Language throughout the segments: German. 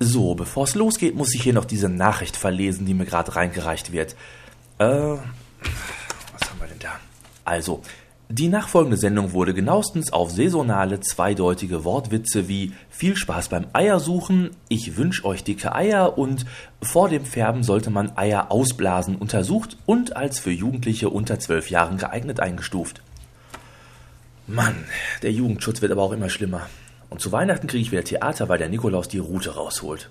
So, bevor es losgeht, muss ich hier noch diese Nachricht verlesen, die mir gerade reingereicht wird. Äh, was haben wir denn da? Also, die nachfolgende Sendung wurde genauestens auf saisonale, zweideutige Wortwitze wie viel Spaß beim Eiersuchen, ich wünsch euch dicke Eier und vor dem Färben sollte man Eier ausblasen untersucht und als für Jugendliche unter zwölf Jahren geeignet eingestuft. Mann, der Jugendschutz wird aber auch immer schlimmer. Und zu Weihnachten kriege ich wieder Theater, weil der Nikolaus die Rute rausholt.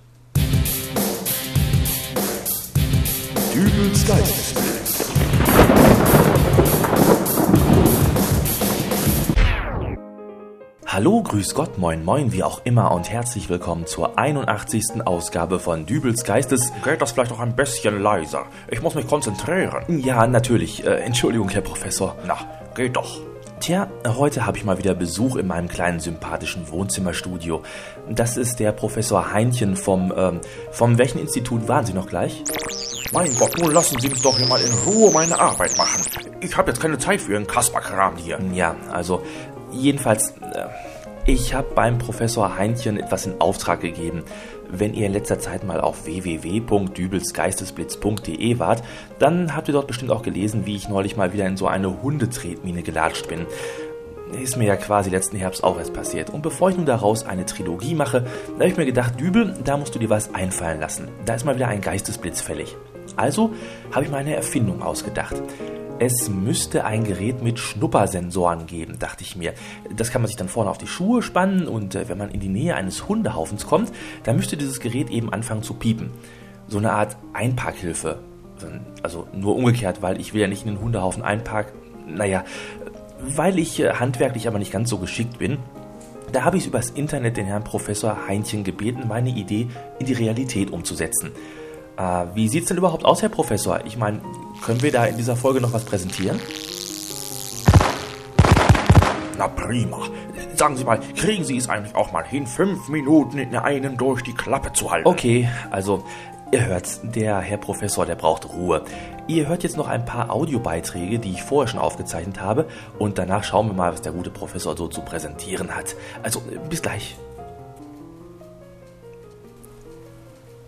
Dübels Geistesblitz. Hallo, grüß Gott, moin moin, wie auch immer und herzlich willkommen zur 81. Ausgabe von Dübels Geistes. Geht das vielleicht auch ein bisschen leiser? Ich muss mich konzentrieren. Ja, natürlich. Äh, Entschuldigung, Herr Professor. Na, geht doch. Tja, heute habe ich mal wieder Besuch in meinem kleinen sympathischen Wohnzimmerstudio. Das ist der Professor Heinchen vom, ähm, vom welchen Institut waren Sie noch gleich? Mein Gott, nun lassen Sie mich doch hier mal in Ruhe meine Arbeit machen. Ich habe jetzt keine Zeit für Ihren Kasperkram hier. Ja, also jedenfalls, äh, ich habe beim Professor Heinchen etwas in Auftrag gegeben. Wenn ihr in letzter Zeit mal auf www.dübelsgeistesblitz.de wart, dann habt ihr dort bestimmt auch gelesen, wie ich neulich mal wieder in so eine Hundetretmine gelatscht bin. Ist mir ja quasi letzten Herbst auch erst passiert. Und bevor ich nun daraus eine Trilogie mache, da habe ich mir gedacht, Dübel, da musst du dir was einfallen lassen. Da ist mal wieder ein Geistesblitz fällig. Also habe ich mir eine Erfindung ausgedacht. Es müsste ein Gerät mit Schnuppersensoren geben, dachte ich mir. Das kann man sich dann vorne auf die Schuhe spannen und äh, wenn man in die Nähe eines Hundehaufens kommt, dann müsste dieses Gerät eben anfangen zu piepen. So eine Art Einparkhilfe. Also nur umgekehrt, weil ich will ja nicht in den Hundehaufen einparken. Naja, weil ich äh, handwerklich aber nicht ganz so geschickt bin, da habe ich übers Internet den Herrn Professor Heinchen gebeten, meine Idee in die Realität umzusetzen. Äh, wie sieht's denn überhaupt aus, Herr Professor? Ich meine, können wir da in dieser Folge noch was präsentieren? Na prima. Sagen Sie mal, kriegen Sie es eigentlich auch mal hin, fünf Minuten in einem durch die Klappe zu halten? Okay, also Ihr hört's, der Herr Professor, der braucht Ruhe. Ihr hört jetzt noch ein paar Audiobeiträge, die ich vorher schon aufgezeichnet habe, und danach schauen wir mal, was der gute Professor so zu präsentieren hat. Also, bis gleich.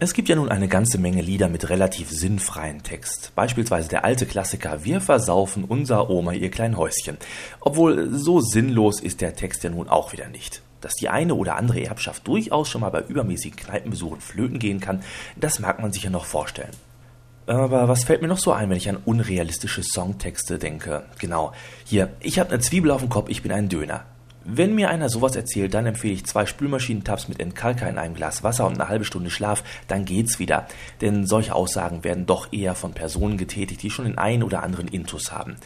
Es gibt ja nun eine ganze Menge Lieder mit relativ sinnfreien Text. Beispielsweise der alte Klassiker Wir versaufen unser Oma ihr klein Häuschen. Obwohl so sinnlos ist der Text ja nun auch wieder nicht. Dass die eine oder andere Erbschaft durchaus schon mal bei übermäßigen Kneipenbesuchen flöten gehen kann, das mag man sich ja noch vorstellen. Aber was fällt mir noch so ein, wenn ich an unrealistische Songtexte denke? Genau. Hier, ich habe eine Zwiebel auf dem Kopf, ich bin ein Döner. Wenn mir einer sowas erzählt, dann empfehle ich zwei Spülmaschinentabs mit Entkalker in einem Glas Wasser und eine halbe Stunde Schlaf, dann geht's wieder. Denn solche Aussagen werden doch eher von Personen getätigt, die schon den einen oder anderen Intus haben.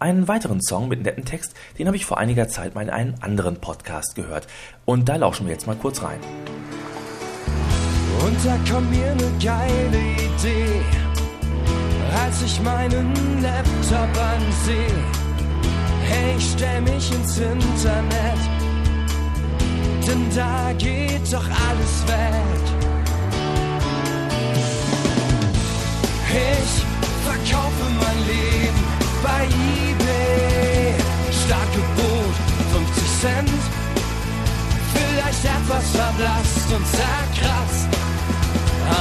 Einen weiteren Song mit netten Text, den habe ich vor einiger Zeit mal in einem anderen Podcast gehört. Und da lauschen wir jetzt mal kurz rein. Und da kommt mir eine geile Idee, als ich meinen Laptop ansehe Hey, ich stell mich ins Internet, denn da geht doch alles weg. Ich verkaufe mein Leben bei eBay. Stark Gebot, 50 Cent. Vielleicht etwas verblasst und zerkratzt,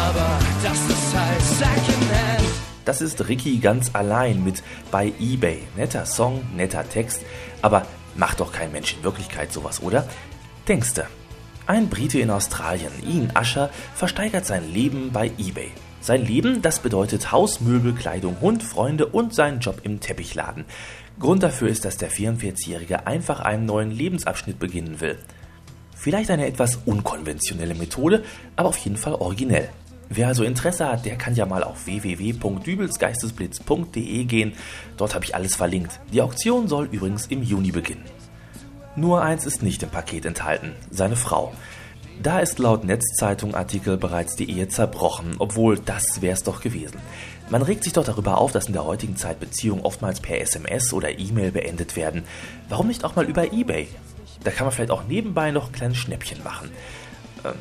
aber das ist halt Secondhand. Das ist Ricky ganz allein mit bei eBay. Netter Song, netter Text, aber macht doch kein Mensch in Wirklichkeit sowas, oder? Denkste. Ein Brite in Australien, Ian Ascher, versteigert sein Leben bei eBay. Sein Leben, das bedeutet Haus, Möbel, Kleidung, Hund, Freunde und seinen Job im Teppichladen. Grund dafür ist, dass der 44-Jährige einfach einen neuen Lebensabschnitt beginnen will. Vielleicht eine etwas unkonventionelle Methode, aber auf jeden Fall originell. Wer also Interesse hat, der kann ja mal auf www.dübelsgeistesblitz.de gehen. Dort habe ich alles verlinkt. Die Auktion soll übrigens im Juni beginnen. Nur eins ist nicht im Paket enthalten, seine Frau. Da ist laut Netzzeitung-Artikel bereits die Ehe zerbrochen, obwohl das wär's doch gewesen. Man regt sich doch darüber auf, dass in der heutigen Zeit Beziehungen oftmals per SMS oder E-Mail beendet werden. Warum nicht auch mal über Ebay? Da kann man vielleicht auch nebenbei noch ein kleines Schnäppchen machen. Ähm.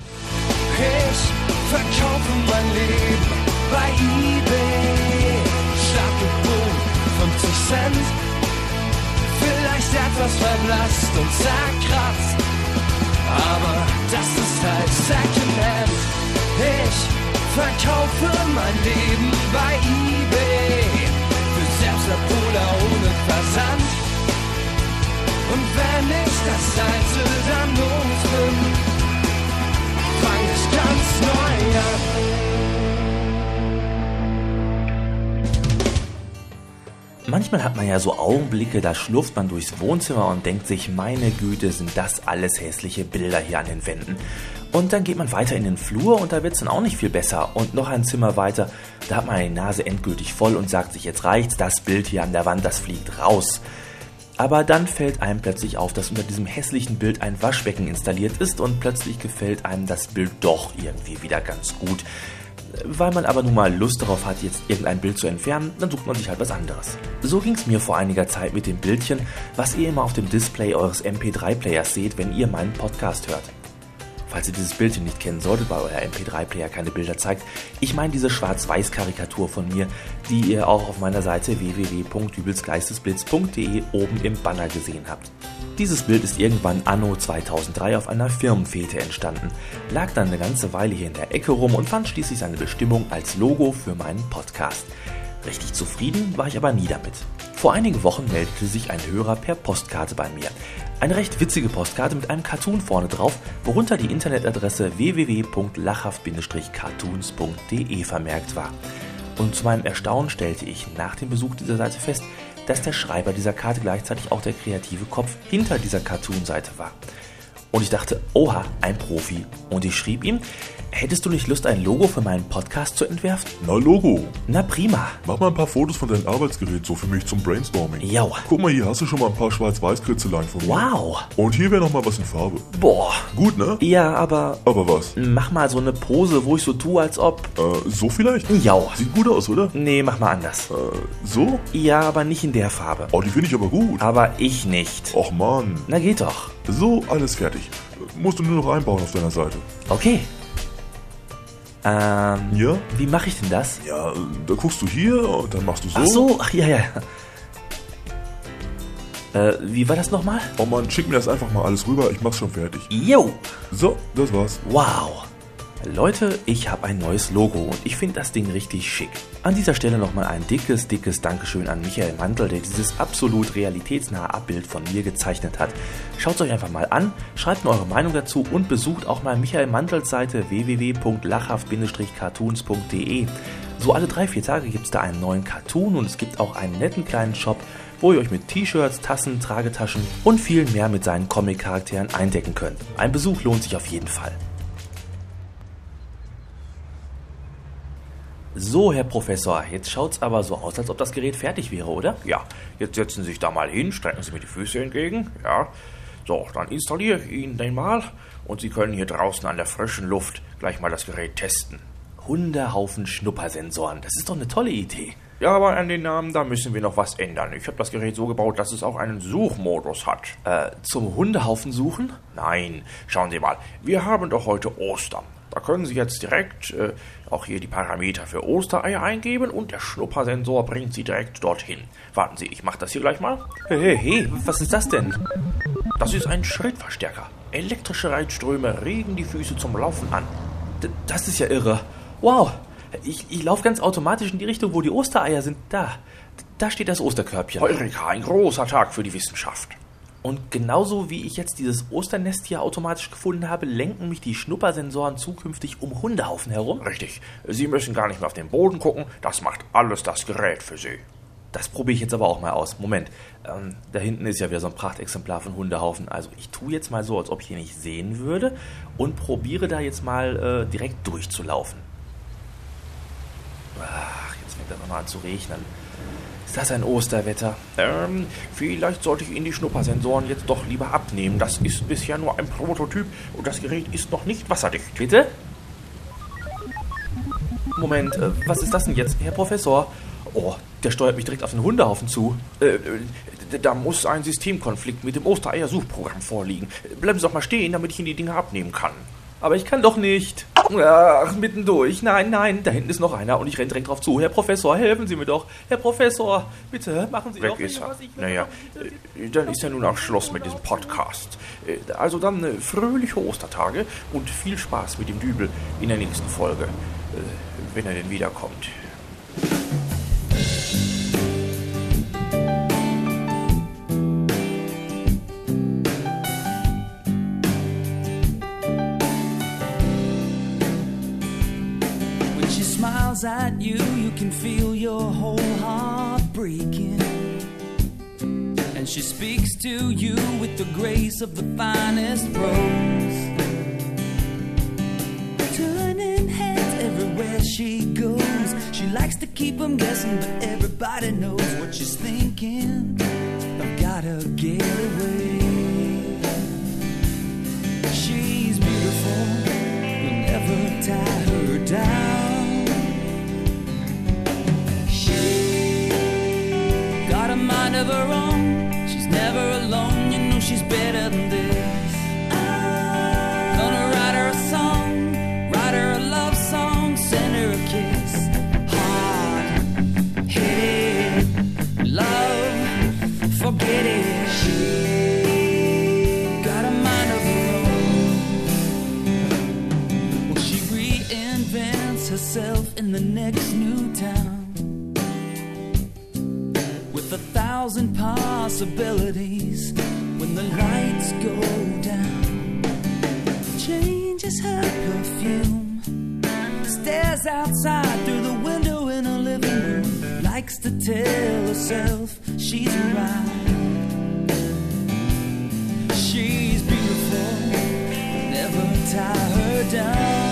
Ich verkaufe mein Leben bei eBay. Startgebot 50 Cent, vielleicht etwas verblasst und zerkratzt, aber das ist halt Secondhand. verkaufe mein Leben bei eBay. Für Selbstabholer ohne Versand. Und wenn ich das alte dann los Manchmal hat man ja so Augenblicke, da schlurft man durchs Wohnzimmer und denkt sich, meine Güte, sind das alles hässliche Bilder hier an den Wänden. Und dann geht man weiter in den Flur und da wird's dann auch nicht viel besser. Und noch ein Zimmer weiter, da hat man die Nase endgültig voll und sagt sich, jetzt reicht's, das Bild hier an der Wand, das fliegt raus. Aber dann fällt einem plötzlich auf, dass unter diesem hässlichen Bild ein Waschbecken installiert ist und plötzlich gefällt einem das Bild doch irgendwie wieder ganz gut. Weil man aber nun mal Lust darauf hat, jetzt irgendein Bild zu entfernen, dann sucht man sich halt was anderes. So ging's mir vor einiger Zeit mit dem Bildchen, was ihr immer auf dem Display eures MP3-Players seht, wenn ihr meinen Podcast hört. Falls ihr dieses Bildchen nicht kennen solltet, weil euer MP3-Player keine Bilder zeigt, ich meine diese Schwarz-Weiß-Karikatur von mir, die ihr auch auf meiner Seite www.dübelsgeistesblitz.de oben im Banner gesehen habt. Dieses Bild ist irgendwann anno 2003 auf einer Firmenfete entstanden, lag dann eine ganze Weile hier in der Ecke rum und fand schließlich seine Bestimmung als Logo für meinen Podcast. Richtig zufrieden war ich aber nie damit. Vor einigen Wochen meldete sich ein Hörer per Postkarte bei mir. Eine recht witzige Postkarte mit einem Cartoon vorne drauf, worunter die Internetadresse www.lachhaft-cartoons.de vermerkt war. Und zu meinem Erstaunen stellte ich nach dem Besuch dieser Seite fest, dass der Schreiber dieser Karte gleichzeitig auch der kreative Kopf hinter dieser Cartoon-Seite war. Und ich dachte, oha, ein Profi. Und ich schrieb ihm, hättest du nicht Lust, ein Logo für meinen Podcast zu entwerfen? Na, Logo. Na prima. Mach mal ein paar Fotos von deinem Arbeitsgerät, so für mich zum Brainstorming. Jau. Guck mal, hier hast du schon mal ein paar Schwarz-Weiß-Kritzeleien von mir. Wow. Und hier wäre noch mal was in Farbe. Boah. Gut, ne? Ja, aber Aber was? mach mal so eine Pose, wo ich so tue, als ob. Äh, so vielleicht? Jau. Sieht gut aus, oder? Nee, mach mal anders. Äh, so? Ja, aber nicht in der Farbe. Oh, die finde ich aber gut. Aber ich nicht. Och, Mann. Na geht doch. So, alles fertig. Musst du nur noch einbauen auf deiner Seite. Okay. Ähm, Ja? wie mache ich denn das? Ja, da guckst du hier und dann machst du so. Ach so, ach ja, ja. Äh, wie war das nochmal? Oh Mann, schick mir das einfach mal alles rüber, ich mach's schon fertig. Yo. So, das war's. Wow. Leute, ich habe ein neues Logo und ich finde das Ding richtig schick. An dieser Stelle nochmal ein dickes, dickes Dankeschön an Michael Mantel, der dieses absolut realitätsnahe Abbild von mir gezeichnet hat. Schaut es euch einfach mal an, schreibt mir eure Meinung dazu und besucht auch mal Michael Mantels Seite www.lachhaft-cartoons.de. So alle drei, vier Tage gibt es da einen neuen Cartoon und es gibt auch einen netten kleinen Shop, wo ihr euch mit T-Shirts, Tassen, Tragetaschen und viel mehr mit seinen Comic-Charakteren eindecken könnt. Ein Besuch lohnt sich auf jeden Fall. So, Herr Professor, jetzt schaut's aber so aus, als ob das Gerät fertig wäre, oder? Ja, jetzt setzen Sie sich da mal hin, strecken Sie mir die Füße entgegen. Ja. So, dann installiere ich Ihnen den mal und Sie können hier draußen an der frischen Luft gleich mal das Gerät testen. Hundehaufen Schnuppersensoren, das ist doch eine tolle Idee. Ja, aber an den Namen, da müssen wir noch was ändern. Ich habe das Gerät so gebaut, dass es auch einen Suchmodus hat. Äh, zum Hundehaufen suchen? Nein, schauen Sie mal, wir haben doch heute Ostern. Da können Sie jetzt direkt äh, auch hier die Parameter für Ostereier eingeben und der Schnuppersensor bringt Sie direkt dorthin. Warten Sie, ich mache das hier gleich mal. Hey, hey, hey, was ist das denn? Das ist ein Schrittverstärker. Elektrische Reitströme regen die Füße zum Laufen an. D das ist ja irre. Wow, ich, ich laufe ganz automatisch in die Richtung, wo die Ostereier sind. Da, da steht das Osterkörbchen. Eureka, ein großer Tag für die Wissenschaft. Und genauso wie ich jetzt dieses Osternest hier automatisch gefunden habe, lenken mich die Schnuppersensoren zukünftig um Hundehaufen herum. Richtig, Sie müssen gar nicht mehr auf den Boden gucken, das macht alles das Gerät für Sie. Das probiere ich jetzt aber auch mal aus. Moment, ähm, da hinten ist ja wieder so ein Prachtexemplar von Hundehaufen. Also ich tue jetzt mal so, als ob ich ihn nicht sehen würde und probiere da jetzt mal äh, direkt durchzulaufen. Ach, jetzt fängt das nochmal an zu regnen. Ist das ein Osterwetter? Ähm, vielleicht sollte ich Ihnen die Schnuppersensoren jetzt doch lieber abnehmen. Das ist bisher nur ein Prototyp und das Gerät ist noch nicht wasserdicht. Bitte? Moment, äh, was ist das denn jetzt, Herr Professor? Oh, der steuert mich direkt auf den Hundehaufen zu. Äh, äh, da muss ein Systemkonflikt mit dem Ostereier-Suchprogramm vorliegen. Bleiben Sie doch mal stehen, damit ich Ihnen die Dinge abnehmen kann. Aber ich kann doch nicht. Ach, mittendurch. Nein, nein, da hinten ist noch einer und ich renne direkt drauf zu. Herr Professor, helfen Sie mir doch. Herr Professor, bitte, machen Sie Weg doch. ist er. was ich- Naja, äh, dann ist ja nun auch Schluss mit diesem Podcast. Äh, Also dann äh, fröhliche Ostertage und viel Spaß mit dem Dübel in der nächsten Folge, wenn er denn wiederkommt. Smiles at you, you can feel your whole heart breaking. And she speaks to you with the grace of the finest prose. Turning heads everywhere she goes. She likes to keep them guessing, but everybody knows what she's thinking. I've gotta get away. In the next new town with a thousand possibilities when the lights go down. Changes her perfume, stares outside through the window in her living room, likes to tell herself she's right. She's beautiful, never tie her down.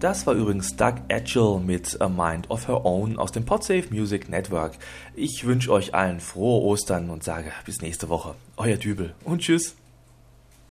Das war übrigens Doug Agile mit A Mind of Her Own aus dem Podsafe Music Network. Ich wünsche euch allen frohe Ostern und sage bis nächste Woche. Euer Dübel und tschüss.